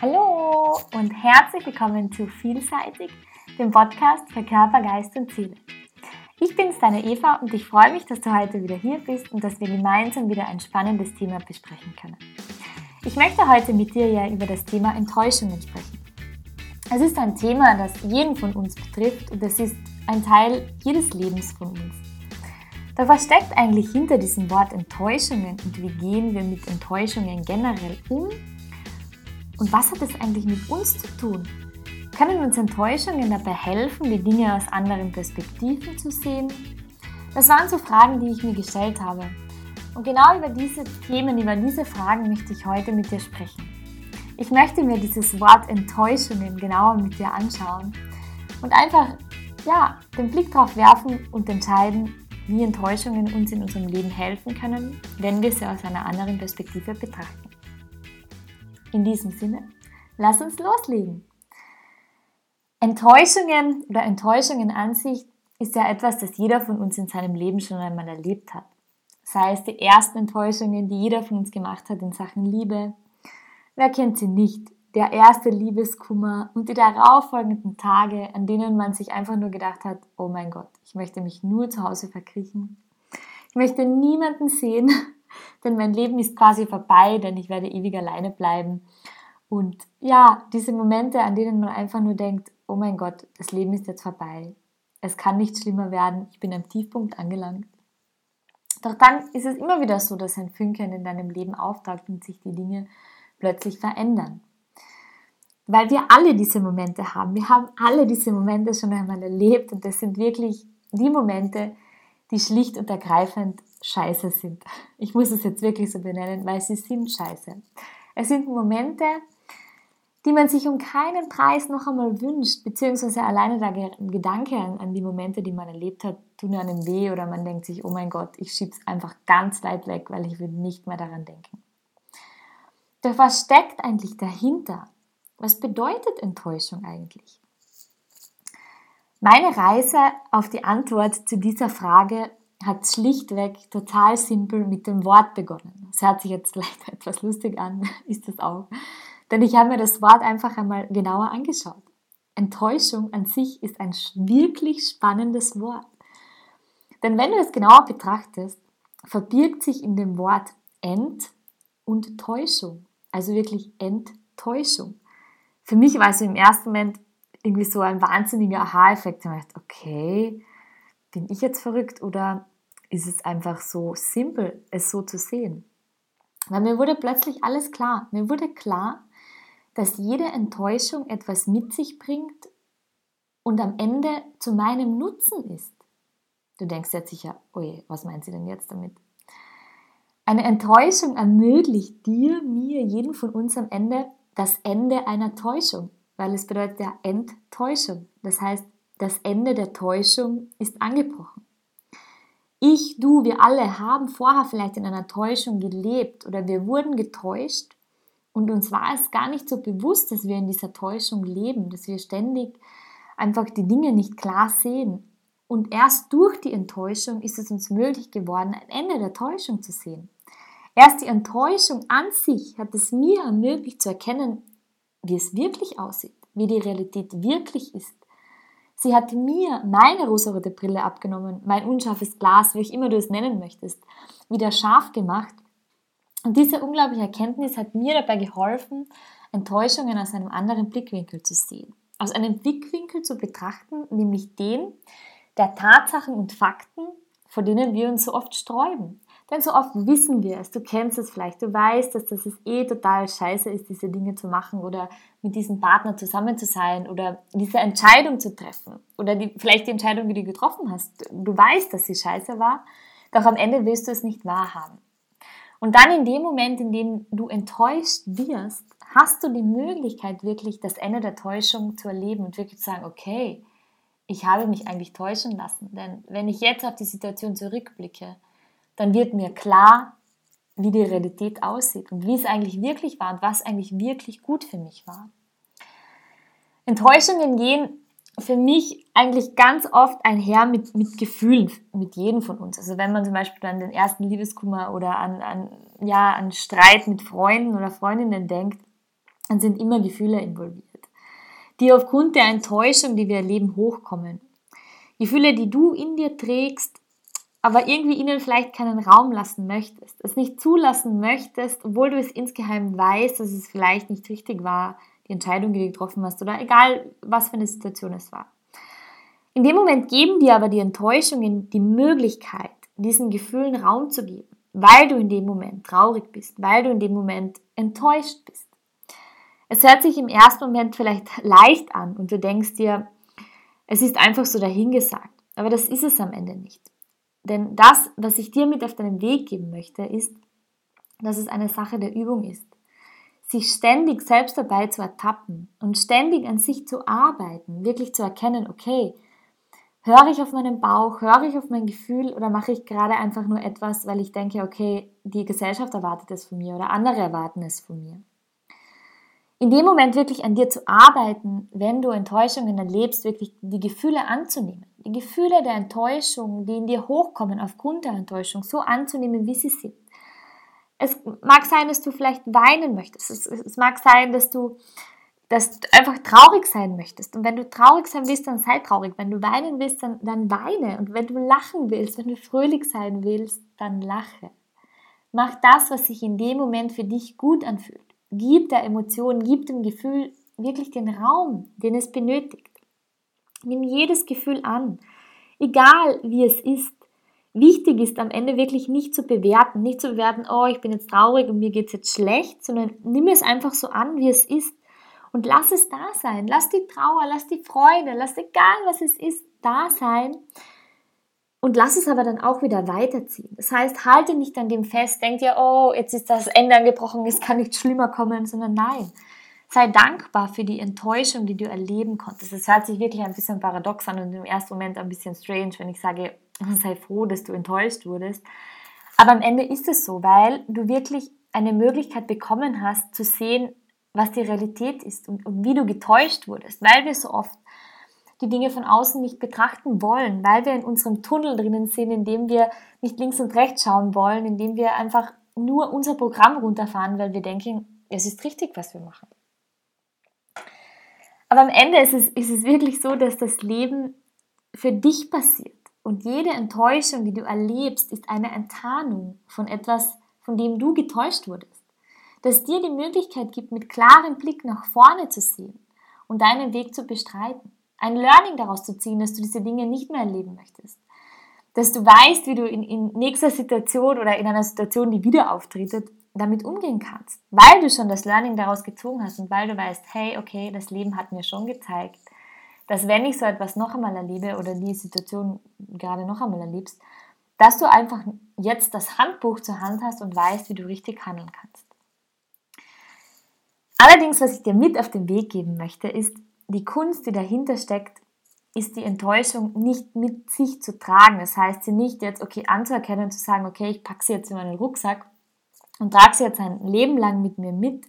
Hallo und herzlich willkommen zu Vielseitig, dem Podcast für Körper, Geist und Seele. Ich bin's, deine Eva, und ich freue mich, dass du heute wieder hier bist und dass wir gemeinsam wieder ein spannendes Thema besprechen können. Ich möchte heute mit dir ja über das Thema Enttäuschungen sprechen. Es ist ein Thema, das jeden von uns betrifft und es ist ein Teil jedes Lebens von uns. Doch was steckt eigentlich hinter diesem Wort Enttäuschungen und wie gehen wir mit Enttäuschungen generell um und was hat es eigentlich mit uns zu tun? Können uns Enttäuschungen dabei helfen, die Dinge aus anderen Perspektiven zu sehen? Das waren so Fragen, die ich mir gestellt habe. Und genau über diese Themen, über diese Fragen möchte ich heute mit dir sprechen. Ich möchte mir dieses Wort Enttäuschungen genauer mit dir anschauen und einfach ja, den Blick darauf werfen und entscheiden, wie Enttäuschungen uns in unserem Leben helfen können, wenn wir sie aus einer anderen Perspektive betrachten. In diesem Sinne, lass uns loslegen. Enttäuschungen oder Enttäuschungen an sich ist ja etwas, das jeder von uns in seinem Leben schon einmal erlebt hat. Sei es die ersten Enttäuschungen, die jeder von uns gemacht hat in Sachen Liebe. Wer kennt sie nicht? Der erste Liebeskummer und die darauffolgenden Tage, an denen man sich einfach nur gedacht hat, oh mein Gott, ich möchte mich nur zu Hause verkriechen. Ich möchte niemanden sehen. Denn mein Leben ist quasi vorbei, denn ich werde ewig alleine bleiben. Und ja, diese Momente, an denen man einfach nur denkt, oh mein Gott, das Leben ist jetzt vorbei. Es kann nicht schlimmer werden, ich bin am Tiefpunkt angelangt. Doch dann ist es immer wieder so, dass ein Fünkchen in deinem Leben auftaucht und sich die Dinge plötzlich verändern. Weil wir alle diese Momente haben. Wir haben alle diese Momente schon einmal erlebt und das sind wirklich die Momente, die schlicht und ergreifend scheiße sind. Ich muss es jetzt wirklich so benennen, weil sie sind scheiße. Es sind Momente, die man sich um keinen Preis noch einmal wünscht, beziehungsweise alleine der Gedanke an, an die Momente, die man erlebt hat, tun einem weh oder man denkt sich, oh mein Gott, ich schiebe es einfach ganz weit weg, weil ich will nicht mehr daran denken. Doch was steckt eigentlich dahinter? Was bedeutet Enttäuschung eigentlich? Meine Reise auf die Antwort zu dieser Frage hat schlichtweg total simpel mit dem Wort begonnen. Es hört sich jetzt vielleicht etwas lustig an, ist das auch. Denn ich habe mir das Wort einfach einmal genauer angeschaut. Enttäuschung an sich ist ein wirklich spannendes Wort. Denn wenn du es genauer betrachtest, verbirgt sich in dem Wort Ent und Täuschung. Also wirklich Enttäuschung. Für mich war es im ersten Moment irgendwie so ein wahnsinniger Aha-Effekt. Ich dachte, okay, bin ich jetzt verrückt oder ist es einfach so simpel, es so zu sehen? Weil mir wurde plötzlich alles klar. Mir wurde klar, dass jede Enttäuschung etwas mit sich bringt und am Ende zu meinem Nutzen ist. Du denkst jetzt sicher, oje, was meint sie denn jetzt damit? Eine Enttäuschung ermöglicht dir, mir, jedem von uns am Ende das Ende einer Täuschung, weil es bedeutet ja Enttäuschung. Das heißt, das Ende der Täuschung ist angebrochen. Ich, du, wir alle haben vorher vielleicht in einer Täuschung gelebt oder wir wurden getäuscht und uns war es gar nicht so bewusst, dass wir in dieser Täuschung leben, dass wir ständig einfach die Dinge nicht klar sehen. Und erst durch die Enttäuschung ist es uns möglich geworden, ein Ende der Täuschung zu sehen. Erst die Enttäuschung an sich hat es mir ermöglicht zu erkennen, wie es wirklich aussieht, wie die Realität wirklich ist. Sie hat mir meine rosarote Brille abgenommen, mein unscharfes Glas, wie auch immer du es nennen möchtest, wieder scharf gemacht. Und diese unglaubliche Erkenntnis hat mir dabei geholfen, Enttäuschungen aus einem anderen Blickwinkel zu sehen. Aus einem Blickwinkel zu betrachten, nämlich den der Tatsachen und Fakten, vor denen wir uns so oft sträuben. Denn so oft wissen wir es, du kennst es vielleicht, du weißt, dass das eh total scheiße ist, diese Dinge zu machen oder mit diesem Partner zusammen zu sein oder diese Entscheidung zu treffen oder die, vielleicht die Entscheidung, die du getroffen hast. Du weißt, dass sie scheiße war, doch am Ende willst du es nicht wahrhaben. Und dann in dem Moment, in dem du enttäuscht wirst, hast du die Möglichkeit, wirklich das Ende der Täuschung zu erleben und wirklich zu sagen, okay, ich habe mich eigentlich täuschen lassen. Denn wenn ich jetzt auf die Situation zurückblicke, dann wird mir klar, wie die Realität aussieht und wie es eigentlich wirklich war und was eigentlich wirklich gut für mich war. Enttäuschungen gehen für mich eigentlich ganz oft einher mit, mit Gefühlen, mit jedem von uns. Also wenn man zum Beispiel an den ersten Liebeskummer oder an, an, ja, an Streit mit Freunden oder Freundinnen denkt, dann sind immer Gefühle involviert, die aufgrund der Enttäuschung, die wir erleben, hochkommen. Gefühle, die du in dir trägst, aber irgendwie ihnen vielleicht keinen Raum lassen möchtest, es nicht zulassen möchtest, obwohl du es insgeheim weißt, dass es vielleicht nicht richtig war, die Entscheidung, die du getroffen hast, oder egal, was für eine Situation es war. In dem Moment geben dir aber die Enttäuschungen die Möglichkeit, diesen Gefühlen Raum zu geben, weil du in dem Moment traurig bist, weil du in dem Moment enttäuscht bist. Es hört sich im ersten Moment vielleicht leicht an und du denkst dir, es ist einfach so dahingesagt, aber das ist es am Ende nicht. Denn das, was ich dir mit auf deinen Weg geben möchte, ist, dass es eine Sache der Übung ist. Sich ständig selbst dabei zu ertappen und ständig an sich zu arbeiten, wirklich zu erkennen, okay, höre ich auf meinen Bauch, höre ich auf mein Gefühl oder mache ich gerade einfach nur etwas, weil ich denke, okay, die Gesellschaft erwartet es von mir oder andere erwarten es von mir. In dem Moment wirklich an dir zu arbeiten, wenn du Enttäuschungen erlebst, wirklich die Gefühle anzunehmen die Gefühle der Enttäuschung, die in dir hochkommen aufgrund der Enttäuschung, so anzunehmen, wie sie sind. Es mag sein, dass du vielleicht weinen möchtest. Es, es mag sein, dass du, dass du einfach traurig sein möchtest. Und wenn du traurig sein willst, dann sei traurig. Wenn du weinen willst, dann, dann weine. Und wenn du lachen willst, wenn du fröhlich sein willst, dann lache. Mach das, was sich in dem Moment für dich gut anfühlt. Gib der Emotion, gib dem Gefühl wirklich den Raum, den es benötigt. Nimm jedes Gefühl an, egal wie es ist. Wichtig ist am Ende wirklich nicht zu bewerten, nicht zu bewerten, oh, ich bin jetzt traurig und mir geht es jetzt schlecht, sondern nimm es einfach so an, wie es ist und lass es da sein. Lass die Trauer, lass die Freude, lass egal was es ist, da sein und lass es aber dann auch wieder weiterziehen. Das heißt, halte nicht an dem fest, denk dir, oh, jetzt ist das Ende angebrochen, es kann nicht schlimmer kommen, sondern nein. Sei dankbar für die Enttäuschung, die du erleben konntest. Es hört sich wirklich ein bisschen paradox an und im ersten Moment ein bisschen strange, wenn ich sage, sei froh, dass du enttäuscht wurdest. Aber am Ende ist es so, weil du wirklich eine Möglichkeit bekommen hast zu sehen, was die Realität ist und, und wie du getäuscht wurdest, weil wir so oft die Dinge von außen nicht betrachten wollen, weil wir in unserem Tunnel drinnen sind, in dem wir nicht links und rechts schauen wollen, in dem wir einfach nur unser Programm runterfahren, weil wir denken, es ist richtig, was wir machen. Aber am Ende ist es, ist es wirklich so, dass das Leben für dich passiert. Und jede Enttäuschung, die du erlebst, ist eine Enttarnung von etwas, von dem du getäuscht wurdest. Das dir die Möglichkeit gibt, mit klarem Blick nach vorne zu sehen und deinen Weg zu bestreiten. Ein Learning daraus zu ziehen, dass du diese Dinge nicht mehr erleben möchtest. Dass du weißt, wie du in, in nächster Situation oder in einer Situation, die wieder auftritt, damit umgehen kannst, weil du schon das Learning daraus gezogen hast und weil du weißt, hey, okay, das Leben hat mir schon gezeigt, dass wenn ich so etwas noch einmal erlebe oder die Situation gerade noch einmal erlebst, dass du einfach jetzt das Handbuch zur Hand hast und weißt, wie du richtig handeln kannst. Allerdings, was ich dir mit auf den Weg geben möchte, ist, die Kunst, die dahinter steckt, ist die Enttäuschung nicht mit sich zu tragen. Das heißt, sie nicht jetzt, okay, anzuerkennen und zu sagen, okay, ich packe sie jetzt in meinen Rucksack und trage sie jetzt ein Leben lang mit mir mit,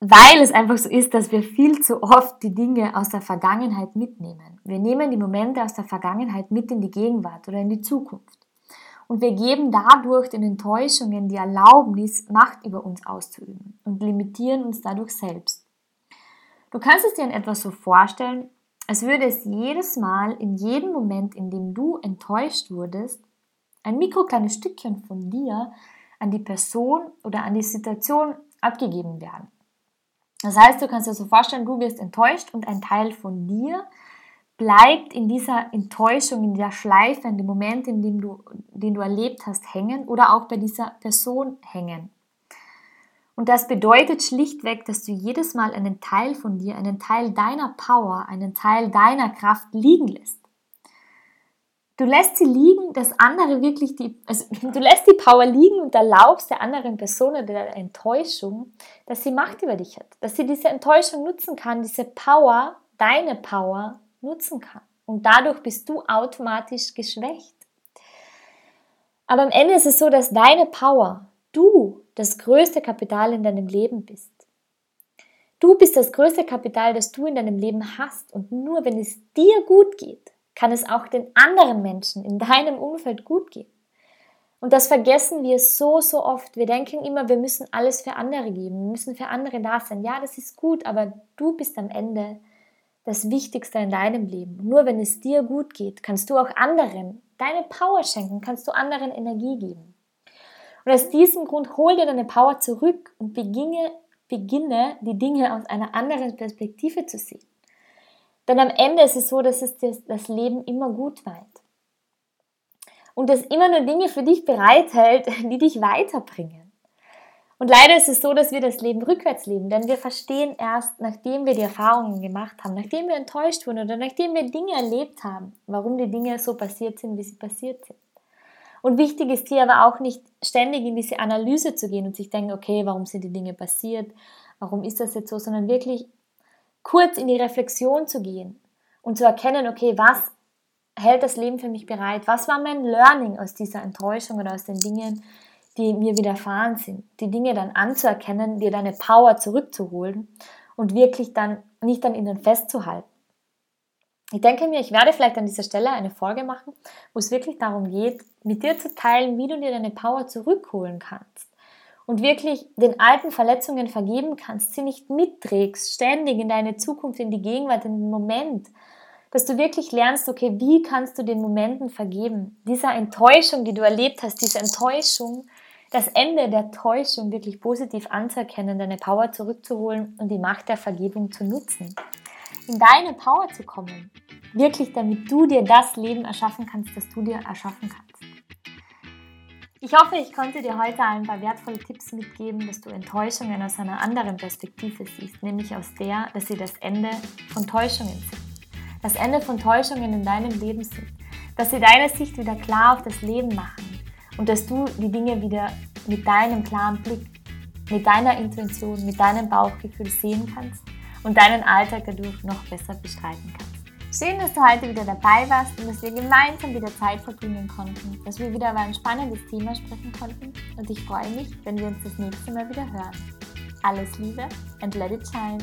weil es einfach so ist, dass wir viel zu oft die Dinge aus der Vergangenheit mitnehmen. Wir nehmen die Momente aus der Vergangenheit mit in die Gegenwart oder in die Zukunft. Und wir geben dadurch den Enttäuschungen die Erlaubnis, Macht über uns auszuüben und limitieren uns dadurch selbst. Du kannst es dir in etwas so vorstellen, als würde es jedes Mal, in jedem Moment, in dem du enttäuscht wurdest, ein mikrokleines Stückchen von dir an die Person oder an die Situation abgegeben werden. Das heißt, du kannst dir so vorstellen, du wirst enttäuscht und ein Teil von dir bleibt in dieser Enttäuschung, in der Schleife, in dem Moment, in dem du, den du erlebt hast, hängen oder auch bei dieser Person hängen. Und das bedeutet schlichtweg, dass du jedes Mal einen Teil von dir, einen Teil deiner Power, einen Teil deiner Kraft liegen lässt. Du lässt sie liegen, dass andere wirklich die, also du lässt die Power liegen und erlaubst der anderen Person oder der Enttäuschung, dass sie Macht über dich hat, dass sie diese Enttäuschung nutzen kann, diese Power, deine Power nutzen kann. Und dadurch bist du automatisch geschwächt. Aber am Ende ist es so, dass deine Power, du, das größte Kapital in deinem Leben bist. Du bist das größte Kapital, das du in deinem Leben hast. Und nur wenn es dir gut geht, kann es auch den anderen Menschen in deinem Umfeld gut gehen. Und das vergessen wir so, so oft. Wir denken immer, wir müssen alles für andere geben, wir müssen für andere da sein. Ja, das ist gut, aber du bist am Ende das Wichtigste in deinem Leben. Nur wenn es dir gut geht, kannst du auch anderen deine Power schenken, kannst du anderen Energie geben. Und aus diesem Grund hol dir deine Power zurück und beginne, beginne die Dinge aus einer anderen Perspektive zu sehen. Denn am Ende ist es so, dass es das Leben immer gut meint. Und es immer nur Dinge für dich bereithält, die dich weiterbringen. Und leider ist es so, dass wir das Leben rückwärts leben, denn wir verstehen erst, nachdem wir die Erfahrungen gemacht haben, nachdem wir enttäuscht wurden oder nachdem wir Dinge erlebt haben, warum die Dinge so passiert sind, wie sie passiert sind. Und wichtig ist hier aber auch nicht ständig in diese Analyse zu gehen und sich denken, okay, warum sind die Dinge passiert, warum ist das jetzt so, sondern wirklich kurz in die Reflexion zu gehen und zu erkennen, okay, was hält das Leben für mich bereit? Was war mein Learning aus dieser Enttäuschung oder aus den Dingen, die mir widerfahren sind, die Dinge dann anzuerkennen, dir deine Power zurückzuholen und wirklich dann nicht an ihnen festzuhalten. Ich denke mir, ich werde vielleicht an dieser Stelle eine Folge machen, wo es wirklich darum geht, mit dir zu teilen, wie du dir deine Power zurückholen kannst und wirklich den alten Verletzungen vergeben kannst, sie nicht mitträgst, ständig in deine Zukunft, in die Gegenwart, in den Moment, dass du wirklich lernst, okay, wie kannst du den Momenten vergeben? Dieser Enttäuschung, die du erlebt hast, diese Enttäuschung das Ende der Täuschung wirklich positiv anzuerkennen, deine Power zurückzuholen und die Macht der Vergebung zu nutzen. In deine Power zu kommen. Wirklich, damit du dir das Leben erschaffen kannst, das du dir erschaffen kannst. Ich hoffe, ich konnte dir heute ein paar wertvolle Tipps mitgeben, dass du Enttäuschungen aus einer anderen Perspektive siehst, nämlich aus der, dass sie das Ende von Täuschungen sind. Das Ende von Täuschungen in deinem Leben sind. Dass sie deine Sicht wieder klar auf das Leben machen und dass du die Dinge wieder mit deinem klaren Blick, mit deiner Intuition, mit deinem Bauchgefühl sehen kannst und deinen Alltag dadurch noch besser bestreiten kannst. Schön, dass du heute wieder dabei warst und dass wir gemeinsam wieder Zeit verbringen konnten, dass wir wieder über ein spannendes Thema sprechen konnten und ich freue mich, wenn wir uns das nächste Mal wieder hören. Alles Liebe and let it shine!